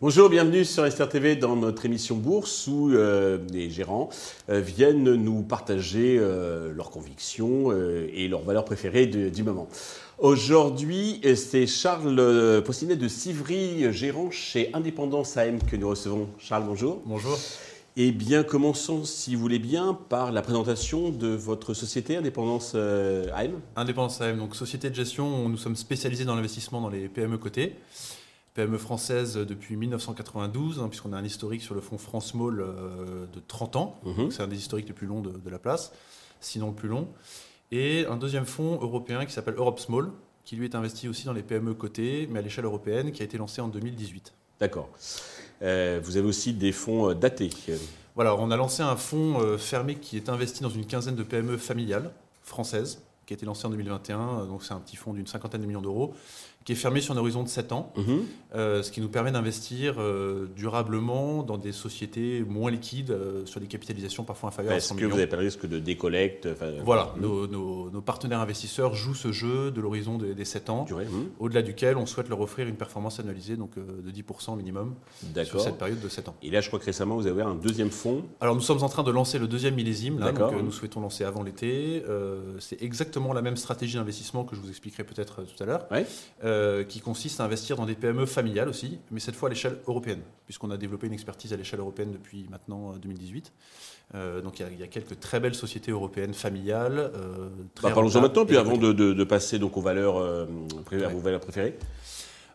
Bonjour, bienvenue sur Esther TV dans notre émission Bourse où euh, les gérants euh, viennent nous partager euh, leurs convictions et leurs valeurs préférées du moment. Aujourd'hui, c'est Charles Postinet de Sivry, gérant chez Indépendance AM que nous recevons. Charles, bonjour. Bonjour. Eh bien, commençons, si vous voulez bien, par la présentation de votre société Indépendance AM. Indépendance AM, donc société de gestion, nous sommes spécialisés dans l'investissement dans les PME cotées. PME française depuis 1992, hein, puisqu'on a un historique sur le fonds France Small euh, de 30 ans. Mhm. C'est un des historiques les plus longs de, la place, sinon le plus long. Et un deuxième fonds européen qui s'appelle Europe Small, qui lui est investi aussi dans les PME cotées, mais à l'échelle européenne, qui a été lancé en 2018. D'accord. Euh, vous avez aussi des fonds euh, datés. Voilà, on a lancé un fonds fermé qui est investi dans une quinzaine de PME familiales françaises, qui a été lancé en 2021. Donc c'est un petit fonds d'une cinquantaine de millions d'euros qui est fermé sur un horizon de 7 ans, mhm. euh, ce qui nous permet d'investir euh, durablement dans des sociétés moins liquides, euh, sur des capitalisations parfois inférieures à 100 millions. Est-ce que vous n'avez pas le risque de décollecte Voilà, mhm. nos, partenaires investisseurs jouent ce jeu de l'horizon des, 7 ans, mhm. au-delà duquel on souhaite leur offrir une performance annualisée donc, de 10% minimum sur cette période de 7 ans. Et là, je crois que récemment, vous avez ouvert un deuxième fonds. Alors nous sommes en train de lancer le deuxième millésime, là, donc, nous souhaitons lancer avant l'été. C'est exactement la même stratégie d'investissement que je vous expliquerai peut-être tout à l'heure. Ouais. Euh, qui consiste à investir dans des PME familiales aussi, mais cette fois à l'échelle européenne, puisqu'on a développé une expertise à l'échelle européenne depuis maintenant 2018. Euh, euh, donc il y, a quelques très belles sociétés européennes familiales. Bah, parlons-en maintenant, puis avant de, passer donc aux valeurs, vos valeurs préférées.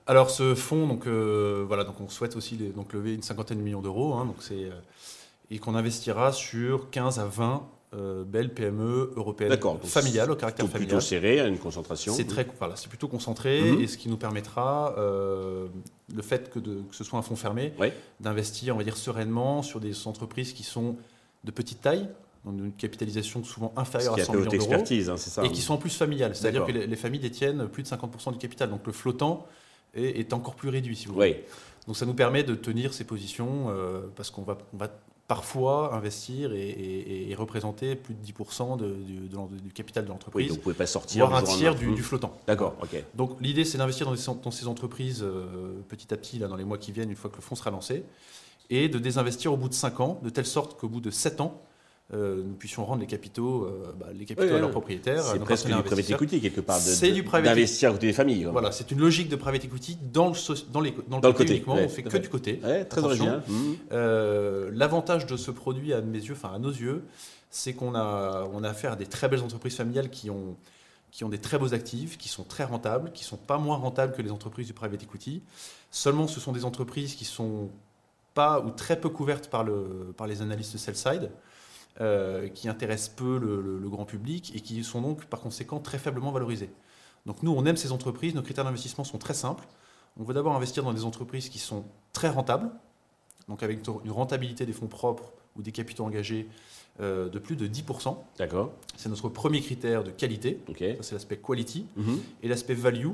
Alors ce fonds, donc voilà, donc on souhaite aussi donc lever une cinquantaine de millions d'euros, hein, donc et qu'on investira sur 15 à 20 euh, belle PME européenne familiale, au caractère plutôt familial. Plutôt serré, à une concentration. C'est très, voilà, c'est plutôt concentré mhm. et ce qui nous permettra, euh, le fait que, de, que, ce soit un fonds fermé, d'investir, on va dire sereinement sur des entreprises qui sont de petite taille, donc une capitalisation souvent inférieure à 100 millions d'euros, hein, ça, et qui sont en plus familiales, c'est-à-dire que les, familles détiennent plus de 50% du capital, donc le flottant est, encore plus réduit, si vous voulez. Donc ça nous permet de tenir ces positions euh, parce qu'on va, on va parfois investir et, représenter plus de 10% du, capital de l'entreprise. Oui, donc vous ne pouvez pas sortir voire un tiers du, flottant. D'accord, ok. Donc l'idée, c'est d'investir dans, ces entreprises euh, petit à petit, là, dans les mois qui viennent, une fois que le fonds sera lancé, et de désinvestir au bout de 5 ans, de telle sorte qu'au bout de 7 ans, euh, nous puissions rendre les capitaux, euh, bah, les capitaux à leurs propriétaires. C'est presque du private equity quelque part. C'est du private D'investir à côté des familles. Voilà, c'est une logique de private equity dans le, dans les, dans le, côté, uniquement. on fait que du côté. très original. Mmh. Euh, l'avantage de ce produit à mes yeux, enfin à nos yeux, c'est qu'on a, on a affaire à des très belles entreprises familiales qui ont, qui ont des très beaux actifs, qui sont très rentables, qui sont pas moins rentables que les entreprises du private equity. Seulement, ce sont des entreprises qui sont pas ou très peu couvertes par, le, par les analystes sell side. Euh, qui intéressent peu le, grand public et qui sont donc par conséquent très faiblement valorisés. Donc nous, on aime ces entreprises, nos critères d'investissement sont très simples. On veut d'abord investir dans des entreprises qui sont très rentables, donc avec une rentabilité des fonds propres ou des capitaux engagés euh, de plus de 10%. D'accord. C'est notre premier critère de qualité. Ça, c'est l'aspect quality. Mhm. Et l'aspect value,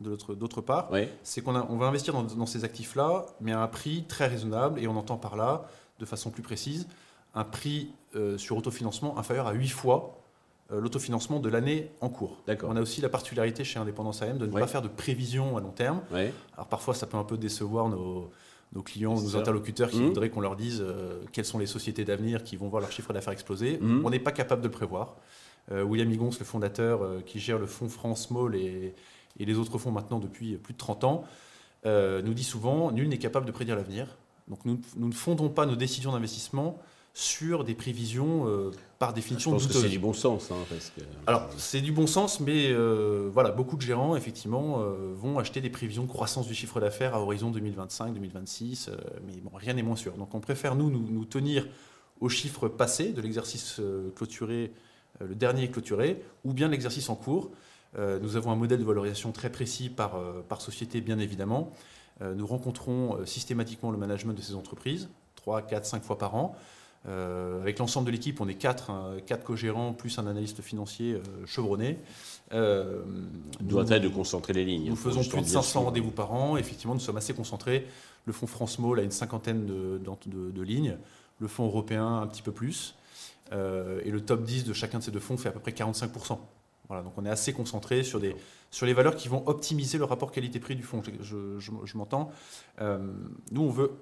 d'autre part, c'est qu'on on va investir dans, dans ces actifs-là, mais à un prix très raisonnable. Et on entend par là, de façon plus précise, un prix euh, sur autofinancement inférieur à 8 fois euh, l'autofinancement de l'année en cours. On a aussi la particularité chez Indépendance AM de ne pas faire de prévision à long terme. Alors parfois, ça peut un peu décevoir nos, clients, nos interlocuteurs qui mmh. voudraient qu'on leur dise euh, quelles sont les sociétés d'avenir qui vont voir leur chiffre d'affaires exploser. Mmh. On n'est pas capable de le prévoir. William Higons, le fondateur qui gère le fonds France Small et, et, les autres fonds maintenant depuis plus de 30 ans, nous dit souvent, nul n'est capable de prédire l'avenir. Donc nous, nous, ne fondons pas nos décisions d'investissement sur des prévisions euh, par définition Je pense que c'est du bon sens. Hein, Alors, c'est du bon sens, mais euh, voilà, beaucoup de gérants, effectivement, euh, vont acheter des prévisions de croissance du chiffre d'affaires à horizon 2025, 2026, mais bon, rien n'est moins sûr. Donc, on préfère, nous, nous, tenir aux chiffres passés de l'exercice clôturé, le dernier clôturé, ou bien l'exercice en cours. nous avons un modèle de valorisation très précis par, par société, bien évidemment. nous rencontrons systématiquement le management de ces entreprises, 3, 4, 5 fois par an. Euh, avec l'ensemble de l'équipe, on est quatre, hein, quatre co-gérants plus un analyste financier euh, chevronné. Euh, doit être de concentrer les lignes. Nous faisons plus de 500 rendez-vous par an. Effectivement, nous sommes assez concentrés. Le fonds France Mall a une cinquantaine de, de, lignes. Le fonds européen, un petit peu plus. et le top 10 de chacun de ces deux fonds fait à peu près 45%. Voilà, donc on est assez concentré sur, des, sur les valeurs qui vont optimiser le rapport qualité-prix du fonds. Je, je, m'entends. nous, on veut,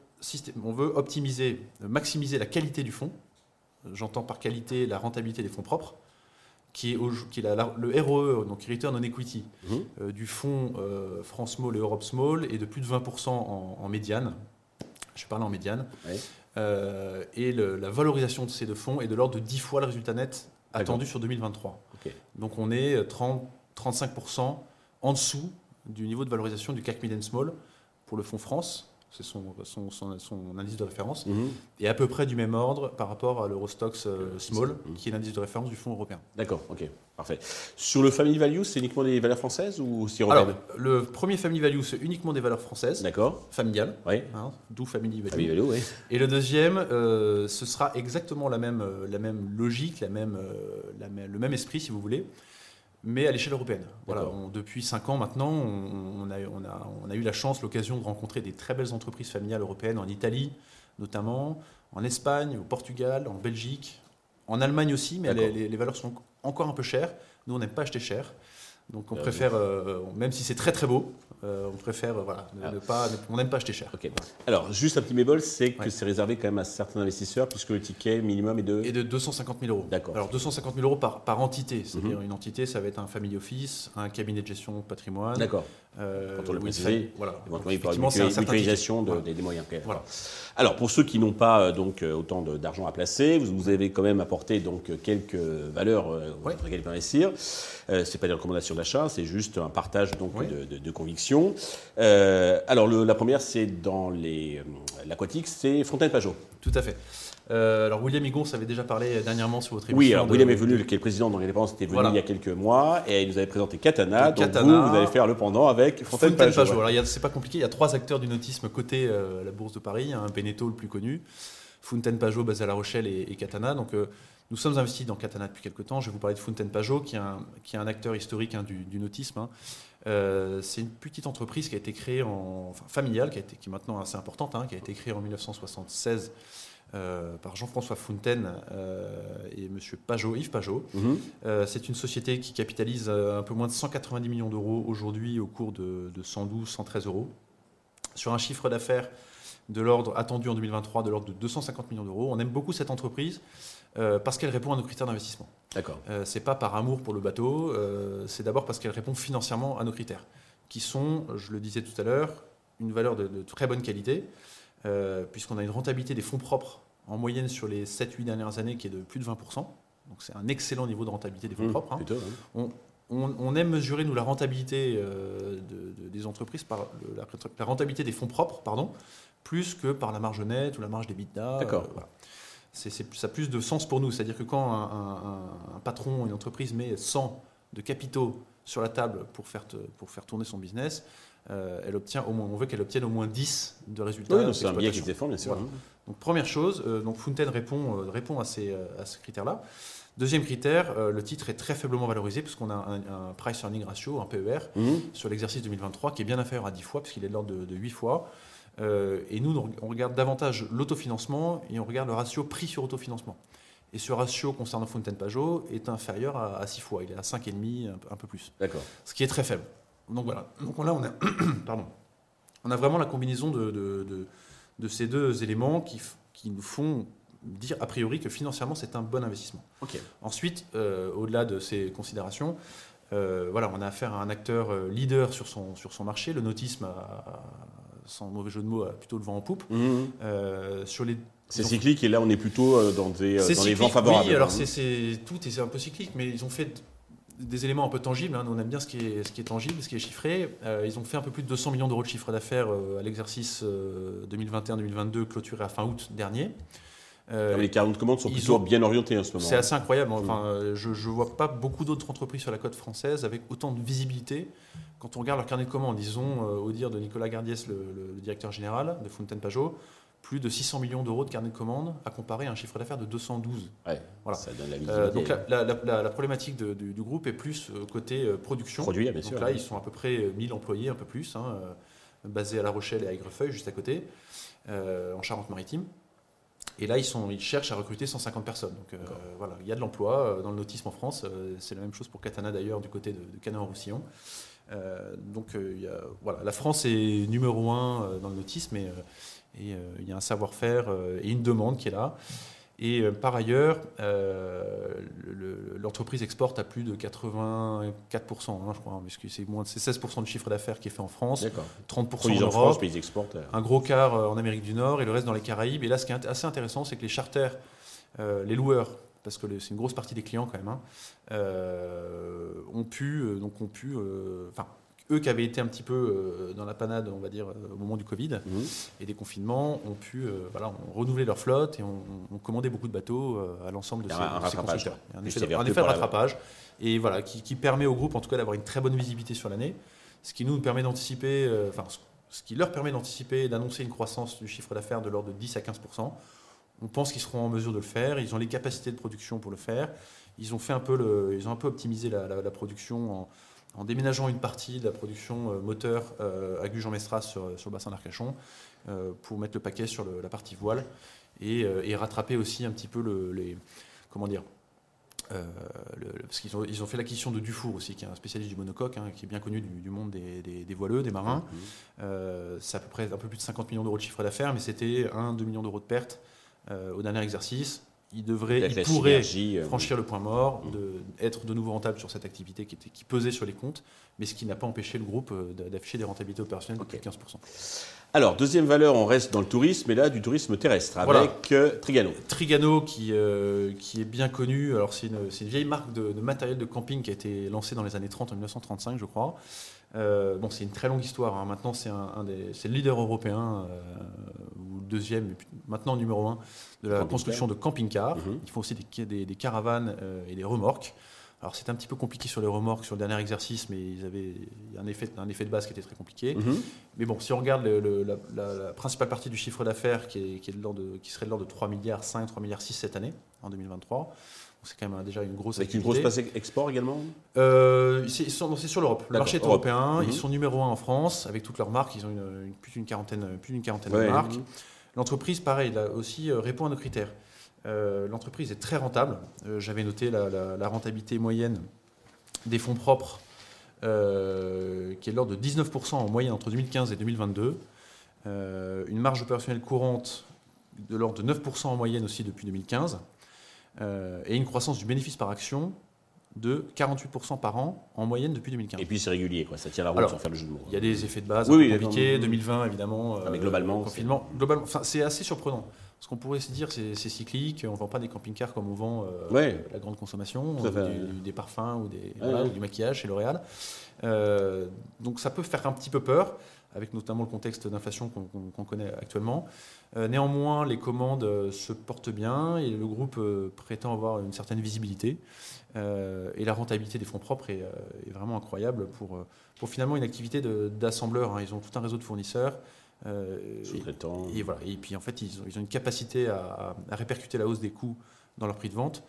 on veut optimiser, maximiser la qualité du fonds. J'entends par qualité la rentabilité des fonds propres qui est, qui est le ROE, donc Return on Equity, mhm. euh, du fonds euh, France Small et Europe Small est de plus de 20% en, médiane. Je parle en médiane. Euh, et la valorisation de ces deux fonds est de l'ordre de 10 fois le résultat net attendu sur 2023. Donc on est 30, 35% en dessous du niveau de valorisation du CAC Mid Small pour le fonds France c'est son, son, indice de référence, mhm. et à peu près du même ordre par rapport à l'Eurostox euh, Small, qui est l'indice de référence du fonds européen. D'accord, ok, parfait. Sur le Family Value, c'est uniquement des valeurs françaises ou aussi européennes Alors, le premier Family Value, c'est uniquement des valeurs françaises. D'accord. Familiales. Oui. Hein, d'où Family Value. Family Value oui. Et le deuxième, euh, ce sera exactement la même, euh, la même logique, la même, la même, le même esprit, si vous voulez mais à l'échelle européenne. Voilà, depuis cinq ans maintenant, on, a, on, a, on, a, eu la chance, l'occasion de rencontrer des très belles entreprises familiales européennes en Italie notamment, en Espagne, au Portugal, en Belgique, en Allemagne aussi, mais les, les, valeurs sont encore un peu chères. Nous, on n'aime pas acheter cher. Donc on euh, préfère, euh, même si c'est très très beau, euh, on préfère voilà, ne, ah. pas, on n'aime pas acheter cher. Alors juste un petit bémol, c'est que c'est réservé quand même à certains investisseurs puisque le ticket minimum est de... Et de 250 000 euros. D'accord. Alors 250 000 euros par, par entité, c'est-à-dire mhm. une entité, ça va être un family office, un cabinet de gestion patrimoine. Euh, Quand on le préciser, voilà. éventuellement il une mutualisation des, moyens. Voilà. Alors pour ceux qui n'ont pas donc autant d'argent à placer, vous, vous, avez quand même apporté donc quelques valeurs euh, ouais. sur lesquelles investir. Euh, c'est pas des recommandations d'achat, c'est juste un partage donc de, de, convictions. Euh, alors la première, c'est dans euh, l'aquatique, c'est Fontaine Pajot. Tout à fait. Alors William Higon avait déjà parlé dernièrement sur votre émission. Oui, alors William est venu, qui est le président dans l'indépendance, était venu il y a quelques mois et il nous avait présenté Katana. Donc Katana, vous, vous allez faire le pendant avec Fontaine, Fontaine Pajot. Alors c'est pas compliqué, il y a trois acteurs du nautisme côté la Bourse de Paris, un Beneteau le plus connu, Fontaine Pajot basé à La Rochelle et, et Katana. Donc nous sommes investis dans Katana depuis quelques temps. Je vais vous parler de Fontaine Pajot, qui est un, qui est un acteur historique hein, du, nautisme. Hein. Euh, c'est une petite entreprise qui a été créée en enfin, familiale, qui, a été, qui est maintenant assez importante, hein, qui a été créée en 1976 euh, par Jean-François Fontaine euh, et M. Pajot, Yves Pajot. Mhm. c'est une société qui capitalise un peu moins de 190 millions d'euros aujourd'hui au cours de, de 112, 113 euros, sur un chiffre d'affaires de l'ordre attendu en 2023 de l'ordre de 250 millions d'euros. On aime beaucoup cette entreprise euh, parce qu'elle répond à nos critères d'investissement. D'accord. Euh, c'est pas par amour pour le bateau, euh, c'est d'abord parce qu'elle répond financièrement à nos critères, qui sont, je le disais tout à l'heure, une valeur de, très bonne qualité, euh, puisqu'on a une rentabilité des fonds propres en moyenne sur les 7-8 dernières années qui est de plus de 20%. Donc c'est un excellent niveau de rentabilité des fonds mmh, propres. Hein. on, aime mesurer, nous, la rentabilité des entreprises par la, rentabilité des fonds propres, pardon, plus que par la marge nette ou la marge des bidas. D'accord ça a plus de sens pour nous. C'est-à-dire que quand un, patron, une entreprise met 100 de capitaux sur la table pour faire, pour faire tourner son business, euh, elle obtient au moins, on veut qu'elle obtienne au moins 10 de résultats. Oui, c'est un biais qui se défend, bien sûr. Donc première chose, euh, donc Fountain répond, euh, répond à, ces, à ce critère-là. Deuxième critère, le titre est très faiblement valorisé puisqu'on a un, price earning ratio, un PER, mhm. sur l'exercice 2023 qui est bien inférieur à 10 fois puisqu'il est de l'ordre de, de 8 fois. Et nous, on regarde davantage l'autofinancement et on regarde le ratio prix sur autofinancement. Et ce ratio concernant Fontaine Pajot est inférieur à, 6 fois. Il est à 5,5, un, un peu plus. D'accord. Ce qui est très faible. Donc voilà. Donc là, on a, pardon. On a vraiment la combinaison de, de, de, ces deux éléments qui, qui, nous font dire a priori que financièrement, c'est un bon investissement. Ok. Ensuite, euh, au-delà de ces considérations, euh, voilà, on a affaire à un acteur leader sur son, sur son marché. Le nautisme a, sans mauvais jeu de mots, plutôt le vent en poupe. Mhm. Euh, sur les c'est cyclique et là on est plutôt euh, dans, des, euh, dans les vents favorables. Oui, alors hein. c'est tout et c'est un peu cyclique, mais ils ont fait des éléments un peu tangibles. Hein. Nous, on aime bien ce qui est, ce qui est tangible, ce qui est chiffré. ils ont fait un peu plus de 200 millions d'euros de chiffre d'affaires à l'exercice 2021-2022 clôturé à fin août dernier. les 40 commandes sont plutôt bien orientées en ce moment. C'est assez incroyable. Mhm. Enfin, je ne vois pas beaucoup d'autres entreprises sur la côte française avec autant de visibilité quand on regarde leur carnet de commandes, disons, euh, au dire de Nicolas Gardiès, le, directeur général de Fontaine Pajot, plus de 600 millions d'euros de carnet de commandes à comparer à un chiffre d'affaires de 212. voilà. ça donne la euh, donc la, problématique du, groupe est plus euh, côté production. Produit, bien donc là, ils sont à peu près 1000 employés, un peu plus, hein, basés à La Rochelle et à Aigrefeuille, juste à côté, en Charente-Maritime. Et là, ils, sont, ils cherchent à recruter 150 personnes. Donc voilà, il y a de l'emploi dans le nautisme en France. c'est la même chose pour Katana d'ailleurs du côté de, de Canet-en-Roussillon. donc voilà, la France est numéro un dans le nautisme et, et il y a un savoir-faire et une demande qui est là. Et euh, par ailleurs, euh, l'entreprise exporte à plus de 84%, hein, je crois, puisque c'est moins de 16% du chiffre d'affaires qui est fait en France, 30% en Europe, France, ils exportent. Euh. un gros quart en Amérique du Nord et le reste dans les Caraïbes. Et là, ce qui est assez intéressant, c'est que les charters, les loueurs, parce que c'est une grosse partie des clients quand même, hein, ont pu, donc ont pu, enfin eux qui avaient été un petit peu euh, dans la panade, on va dire, euh, au moment du Covid mhm. et des confinements, ont pu euh, voilà, renouveler leur flotte et ont, commandé beaucoup de bateaux à l'ensemble de ces, un constructeurs. Un effet, de, rattrapage et voilà, qui, permet au groupe en tout cas d'avoir une très bonne visibilité sur l'année, ce qui nous permet d'anticiper, enfin, ce qui leur permet d'anticiper et d'annoncer une croissance du chiffre d'affaires de l'ordre de 10 à 15 on pense qu'ils seront en mesure de le faire. Ils ont les capacités de production pour le faire. Ils ont fait un peu, le, ils ont un peu optimisé la, la production en, en déménageant une partie de la production euh, moteur euh, à Gujan-Mestras sur, sur, le bassin d'Arcachon euh, pour mettre le paquet sur la partie voile et, rattraper aussi un petit peu le, les. Comment dire parce qu'ils ont, ils ont fait l'acquisition de Dufour aussi, qui est un spécialiste du monocoque, hein, qui est bien connu du, monde des, des, voileux, des marins. Mmh. c'est à peu près un peu plus de 50 millions d'euros de chiffre d'affaires, mais c'était 1-2 millions d'euros de pertes au dernier exercice il devrait, il pourrait euh, franchir le point mort, mm. de, être de nouveau rentable sur cette activité qui, était, qui pesait sur les comptes, mais ce qui n'a pas empêché le groupe euh, d'afficher des rentabilités opérationnelles de plus de 15%. Alors, deuxième valeur, on reste dans le tourisme, et là, du tourisme terrestre, avec euh, Trigano. Trigano, qui, qui est bien connu. Alors, c'est une, une, vieille marque de, de, matériel de camping qui a été lancée dans les années 30, en 1935, je crois. Bon, c'est une très longue histoire. Hein. Maintenant, c'est un, un le leader européen deuxième, maintenant numéro un, de la construction de camping-cars. Mhm. Ils font aussi des, caravanes euh, et des remorques. Alors c'est un petit peu compliqué sur les remorques sur le dernier exercice, mais ils avaient un effet, un effet de base qui était très compliqué. Mhm. Mais bon, si on regarde la, principale partie du chiffre d'affaires qui, est, qui, est de, qui serait de l'ordre de 3 milliards 5, 3 milliards 6 cette année, en 2023, c'est quand même déjà une grosse Avec une grosse place export également? Euh, C'est sur l'Europe. Le marché est européen. Ils mhm. sont numéro un en France avec toutes leurs marques. Ils ont une, plus d'une quarantaine, plus d'une quarantaine de marques. L'entreprise, pareil, là aussi euh, répond à nos critères. Euh, l'entreprise est très rentable. Euh, j'avais noté la, rentabilité moyenne des fonds propres, qui est de l'ordre de 19% en moyenne entre 2015 et 2022. une marge opérationnelle courante de l'ordre de 9% en moyenne aussi depuis 2015. et une croissance du bénéfice par action de 48% par an en moyenne depuis 2015. Et puis c'est régulier, quoi. ça tient la route sans faire le jeu de mots. Il y a des effets de base oui, compliqués, 2020 évidemment. mais globalement, confinement. Globalement, c'est assez surprenant. Ce qu'on pourrait se dire, c'est cyclique, on ne vend pas des camping-cars comme on vend euh, la grande consommation, des parfums ou, des, ou, du maquillage chez L'Oréal. Euh, donc ça peut faire un petit peu peur avec notamment le contexte d'inflation qu'on connaît actuellement. Euh, néanmoins, les commandes euh, se portent bien et le groupe euh, prétend avoir une certaine visibilité. et la rentabilité des fonds propres est, vraiment incroyable pour, pour finalement une activité d'assembleur. Hein. Ils ont tout un réseau de fournisseurs. Sous-traitants. Et, voilà. et puis en fait, ils ont, ils ont une capacité à, à, répercuter la hausse des coûts dans leur prix de vente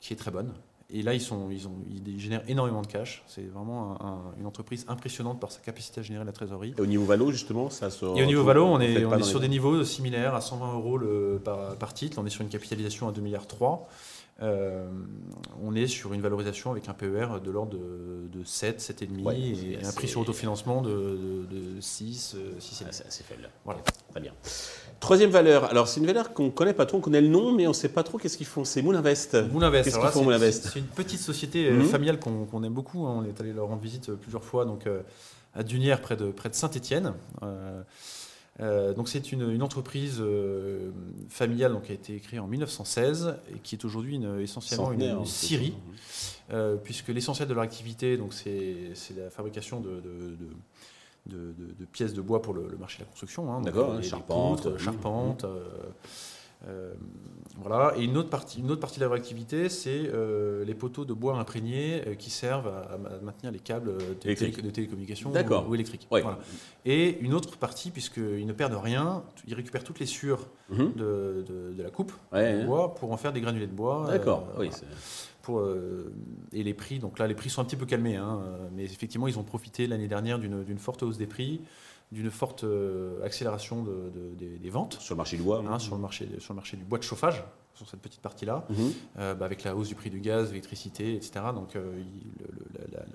qui est très bonne. Et là, ils, sont, ils, ont, ils génèrent énormément de cash. C'est vraiment une entreprise impressionnante par sa capacité à générer la trésorerie. Et au niveau Valo, justement, ça se. Et au niveau Valo, on est, on est sur des niveaux similaires à 120 euros le, par, par, titre. On est sur une capitalisation à 2 milliards 3. Euh, on est sur une valorisation avec un PER de l'ordre de, 7, 7,5 et un prix sur autofinancement de, de, 6, 6 C'est assez faible. Voilà. Très bien. Troisième valeur, alors c'est une valeur qu'on ne connaît pas trop, on connaît le nom, mais on ne sait pas trop qu'est-ce qu'ils font. C'est Moulinvest. Moulinvest. Qu'est-ce qu'ils font Moulinvest C'est une petite société euh, mhm. familiale qu'on aime beaucoup. Hein. On est allé leur rendre visite plusieurs fois donc, euh, à Dunière, près de, près de. Euh, donc c'est une, entreprise familiale donc, qui a été créée en 1916 et qui est aujourd'hui essentiellement une, une scierie, puisque l'essentiel de leur activité donc c'est la fabrication de de, pièces de bois pour le, marché de la construction. Hein, D'accord, charpente. Euh, charpente euh, euh, voilà. Et une autre partie, une autre partie de leur activité, c'est les poteaux de bois imprégnés qui servent à, maintenir les câbles de, télécommunications ou, électriques. Et une autre partie, puisqu'ils ne perdent rien, ils récupèrent toutes les sueurs mhm. de, la coupe de bois pour en faire des granulés de bois. D'accord. oui, euh, et les prix, donc là, les prix sont un petit peu calmés, hein, mais effectivement, ils ont profité l'année dernière d'une forte hausse des prix. D'une forte accélération des, ventes. Sur le marché du bois hein, sur, le marché, sur le marché du bois de chauffage, sur cette petite partie-là, mhm. bah, avec la hausse du prix du gaz, de l'électricité, etc. Donc le,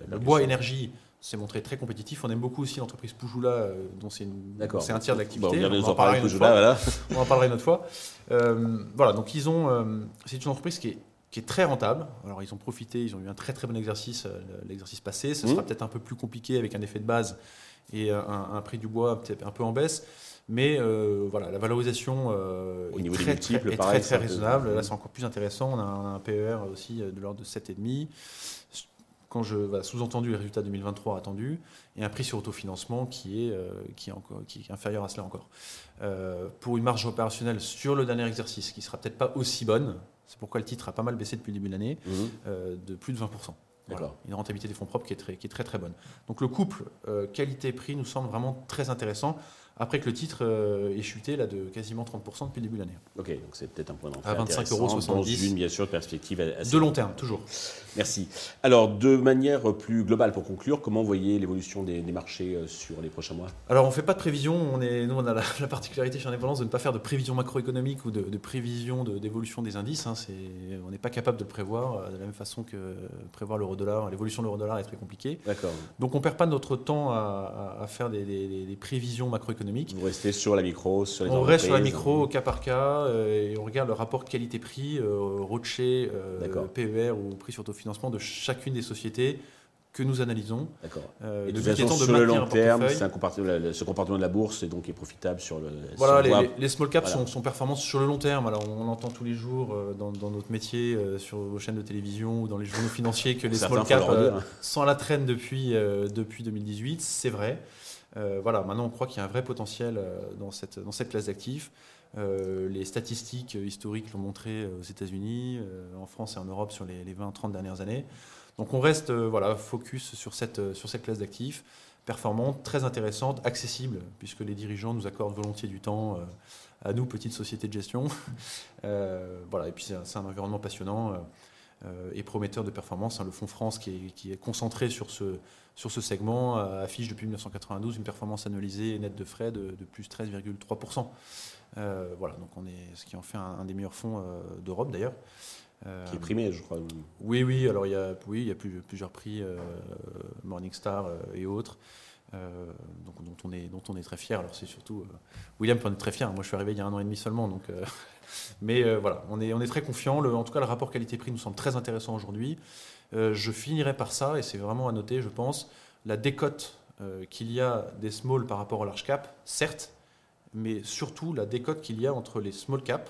le, bois énergie s'est montré très compétitif. On aime beaucoup aussi l'entreprise Poujoula, dont c'est un tiers de l'activité. on, en parlera une autre fois. on en parlera une autre fois. voilà, donc ils ont. c'est une entreprise qui est qui est très rentable. Alors ils ont profité, ils ont eu un très très bon exercice euh, l'exercice passé. Ce sera mmh. peut-être un peu plus compliqué avec un effet de base et un, prix du bois un peu en baisse. Mais euh, voilà, la valorisation euh, Au est, niveau très, très, est très, très, raisonnable. Là, c'est encore plus intéressant. On a un, PER aussi de l'ordre de 7,5. Quand je sous-entendu les résultats 2023 attendus, et un prix sur autofinancement qui est, qui est, encore, qui est inférieur à cela encore. pour une marge opérationnelle sur le dernier exercice, qui sera peut-être pas aussi bonne, c'est pourquoi le titre a pas mal baissé depuis le début de l'année, mhm. euh, de plus de 20%. Une rentabilité des fonds propres qui est très, très bonne. Donc le couple euh, qualité-prix nous semble vraiment très intéressant après que le titre euh, est chuté là, de quasiment 30% depuis le début de l'année. Ok, donc c'est peut-être un point d'entrée. À 25 euros Dans une, bien sûr, perspective assez De long terme, toujours. Merci. Alors, de manière plus globale, pour conclure, comment voyez l'évolution des, marchés euh, sur les prochains mois? Alors, on ne fait pas de prévision. On est, nous, on a la, particularité chez Indépendance de ne pas faire de prévision macroéconomique ou de, de prévision d'évolution des indices. Hein. on n'est pas capable de le prévoir euh, de la même façon que prévoir l'euro-dollar. L'évolution de l'euro-dollar est très compliquée. D'accord. Donc, on ne perd pas notre temps à, faire des, des prévisions macroéconomiques vous restez sur la micro, sur les On reste sur la micro au cas par cas euh, et on regarde le rapport qualité-prix, euh, Rocher, euh, PER ou prix sur autofinancement de chacune des sociétés que nous analysons. D'accord. Euh, et de toute façon, sur le long terme, un comportement, ce comportement de la bourse est donc est profitable sur le. Voilà, les, small caps sont, sont, sur le long terme. Alors, on, entend tous les jours dans, notre métier, sur vos chaînes de télévision ou dans les journaux financiers, que les small caps sont à la traîne depuis, depuis 2018. C'est vrai. Euh, voilà, maintenant on croit qu'il y a un vrai potentiel euh, dans cette, dans cette classe d'actifs. Euh, les statistiques historiques l'ont montré aux États-Unis, en France et en Europe sur les, 20-30 dernières années. Donc on reste voilà, focus sur cette, sur cette classe d'actifs, performante, très intéressante, accessible, puisque les dirigeants nous accordent volontiers du temps à nous, petites sociétés de gestion. voilà, et puis c'est un environnement passionnant et prometteur de performance. Hein, le Fonds France qui est, qui est concentré sur ce, sur ce segment euh, affiche depuis 1992 une performance annualisée nette de frais de, plus 13,3%. Euh, voilà, donc on est, ce qui en fait un, des meilleurs fonds euh, d'Europe d'ailleurs. qui est primé, je crois. Oui, oui, alors il y a, oui, il y a plusieurs prix, Morningstar et autres. donc, dont, on est, dont on est très fier. Alors c'est surtout William qui en est très fier. Moi je suis arrivé il y a un an et demi seulement, donc mais voilà, on est, on est très confiant. en tout cas, le rapport qualité-prix nous semble très intéressant aujourd'hui. Euh, je finirai par ça, et c'est vraiment à noter, je pense, la décote euh, qu'il y a des small par rapport au large cap, certes, mais surtout la décote qu'il y a entre les small cap,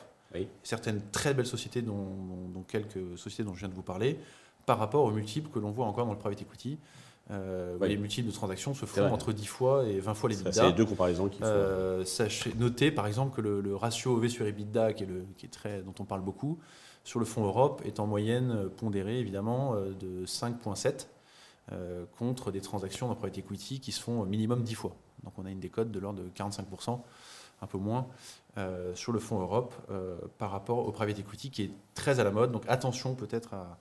certaines très belles sociétés, dont, quelques sociétés dont je viens de vous parler, par rapport aux multiples que l'on voit encore dans le private equity. Euh, Les multiples de transactions se font entre 10 fois et 20 fois les EBITDA. C'est les deux comparaisons qu'il faut. Euh, sachez, notez par exemple que le, ratio EV sur EBITDA, qui est, le, qui est très, dont on parle beaucoup, sur le fonds Europe est en moyenne euh, pondéré évidemment de 5,7 euh, contre des transactions dans private equity qui se font au minimum 10 fois. Donc on a une décote de l'ordre de 45%, un peu moins, sur le fonds Europe par rapport au private equity qui est très à la mode. Donc attention peut-être à,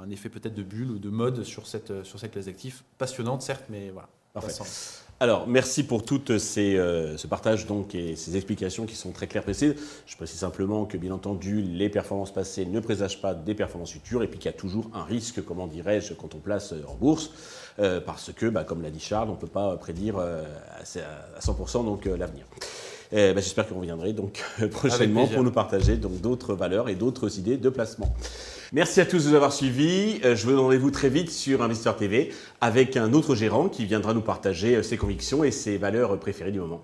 un effet peut-être de bulle ou de mode sur cette, sur cette classe d'actifs. Passionnante certes, mais voilà. Parfait. Alors, merci pour tout euh, ce partage donc, et ces explications qui sont très claires précises. Je précise simplement que, bien entendu, les performances passées ne présagent pas des performances futures et puis qu'il y a toujours un risque, comment dirais-je, quand on place euh, en bourse, euh, parce que, bah, comme l'a dit Charles, on ne peut pas prédire à 100% donc l'avenir. Bah, j'espère que vous reviendrez donc prochainement pour nous partager donc d'autres valeurs et d'autres idées de placement. Merci à tous de nous avoir suivis. Euh, je vous donne rendez-vous très vite sur Investeur TV avec un autre gérant qui viendra nous partager euh, ses convictions et ses valeurs préférées du moment.